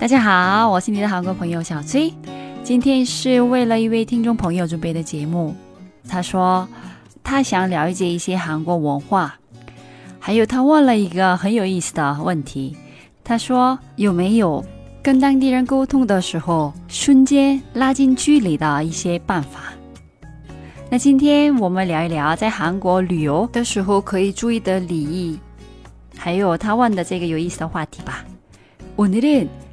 大家好，我是你的韩国朋友小崔。今天是为了一位听众朋友准备的节目。他说他想了解一些韩国文化，还有他问了一个很有意思的问题。他说有没有跟当地人沟通的时候瞬间拉近距离的一些办法？那今天我们聊一聊在韩国旅游的时候可以注意的礼仪，还有他问的这个有意思的话题吧。오늘은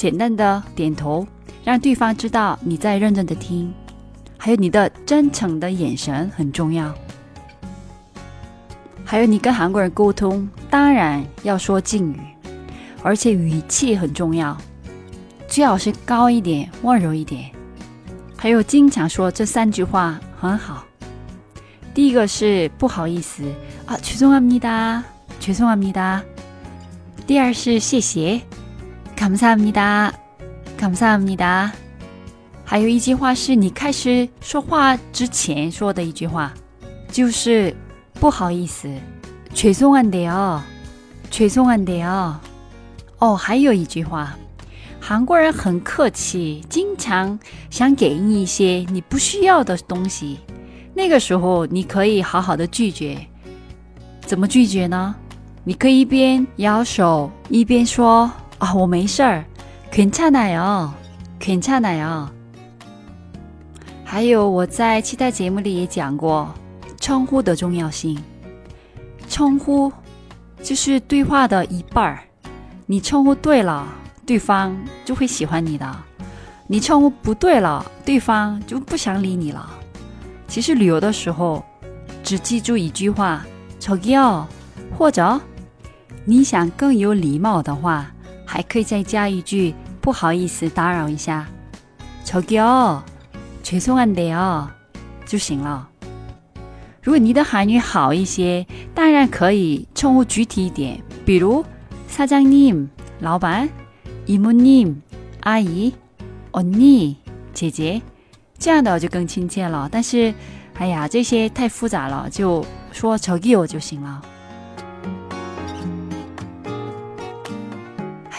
简单的点头。让对方知道你在认真的听，还有你的真诚的眼神很重要。还有你跟韩国人沟通，当然要说敬语，而且语气很重要，最好是高一点、温柔一点。还有经常说这三句话很好。第一个是不好意思啊，죄송합니 다， 죄송합니 다。 第二是谢谢， 감사합니 다。 감사합니다还有一句话是你开始说话之前说的一句话，就是不好意思，죄송한데 요， 죄송한데 요。 哦，还有一句话，韩国人很客气，经常想给你一些你不需要的东西，那个时候你可以好好的拒绝。怎么拒绝呢？你可以一边摇手一边说 啊，我没事儿。괜찮아 요， 괜찮아 요。 还有我在其他节目里也讲过称呼的重要性。称呼就是对话的一半儿，你称呼对了，对方就会喜欢你的；你称呼不对了，对方就不想理你了。其实旅游的时候，只记住一句话：저기 요。 或者你想更有礼貌的话。 还可以再加一句不好意思打扰一下，저기요죄송한데요就行了。如果你的韩语好一些，当然可以称呼具体一点，比如사장님老板、이모님阿姨、언니姐姐，这样的就更亲切了。但是，哎呀，这些太复杂了，就说저기요就行了。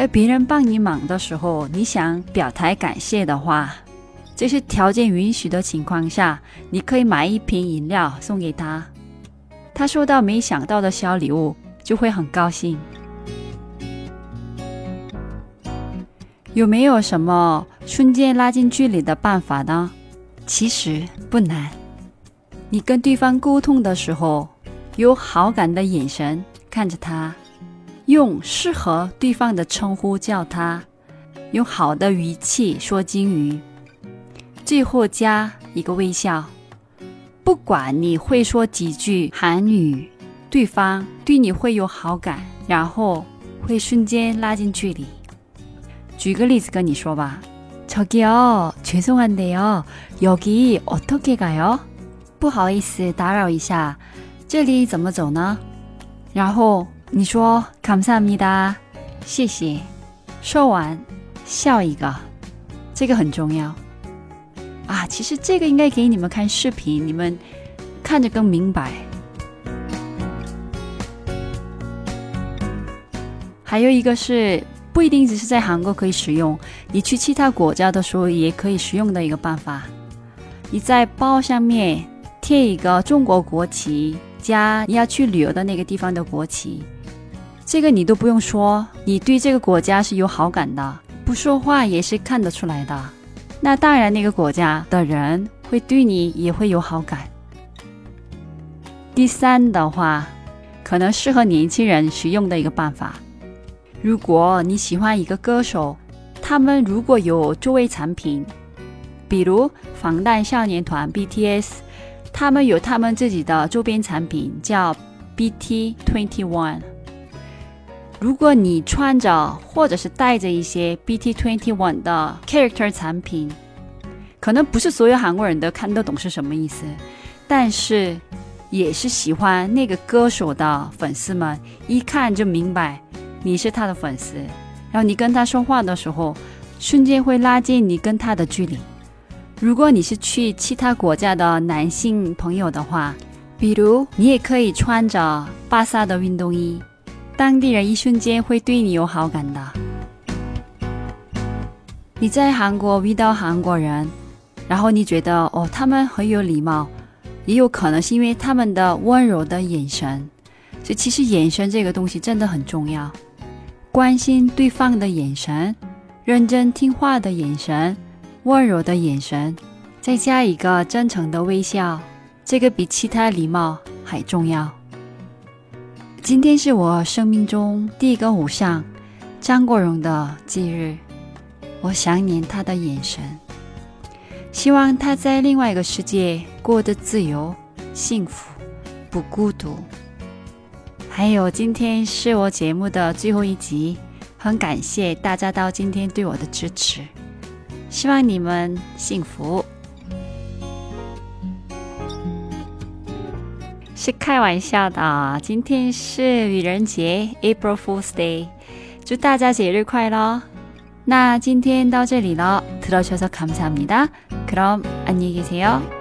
而别人帮你忙的时候，你想表态感谢的话，这是条件允许的情况下，你可以买一瓶饮料送给他，他收到没想到的小礼物就会很高兴。有没有什么瞬间拉近距离的办法呢？其实不难，你跟对方沟通的时候，有好感的眼神看着他。用适合对方的称呼叫他，用好的语气说金鱼，最后加一个微笑。不管你会说几句韩语，对方对你会有好感，然后会瞬间拉近距离。举个例子跟你说吧，저기요죄송한데요여기어떻게가 요？ 不好意思打扰一下，这里怎么走呢？然后。 你说“감사합니다”，谢谢。说完，笑一个，这个很重要啊。其实这个应该给你们看视频，你们看着更明白。还有一个是不一定只是在韩国可以使用，你去其他国家的时候也可以使用的一个办法。你在包上面贴一个中国国旗，加你要去旅游的那个地方的国旗。 这个你都不用说，你对这个国家是有好感的，不说话也是看得出来的。那当然，那个国家的人会对你也会有好感。第三的话，可能适合年轻人使用的一个办法。如果你喜欢一个歌手，他们如果有周围产品，比如防弹少年团 BTS，他们有他们自己的周边产品叫 BT Twenty One。如果你穿着或者是带着一些 BT Twenty One 的 character 产品，可能不是所有韩国人都看得懂是什么意思，但是也是喜欢那个歌手的粉丝们一看就明白你是他的粉丝，然后你跟他说话的时候，瞬间会拉近你跟他的距离。如果你是去其他国家的男性朋友的话，比如你也可以穿着巴萨的运动衣，当地人一瞬间会对你有好感的。你在韩国遇到韩国人，然后你觉得哦，他们很有礼貌，也有可能是因为他们的温柔的眼神。所以其实眼神这个东西真的很重要，关心对方的眼神，认真听话的眼神。温柔的眼神，再加一个真诚的微笑，这个比其他礼貌还重要。今天是我生命中第一个偶像张国荣的忌日，我想念他的眼神，希望他在另外一个世界过得自由、幸福、不孤独。还有，今天是我节目的最后一集，很感谢大家到今天对我的支持。希望你们幸福。是开玩笑的，今天是愚人节，April Fool's Day，祝大家节日快乐。那今天到这里了，들어주셔서감사합니다그럼안녕히계세요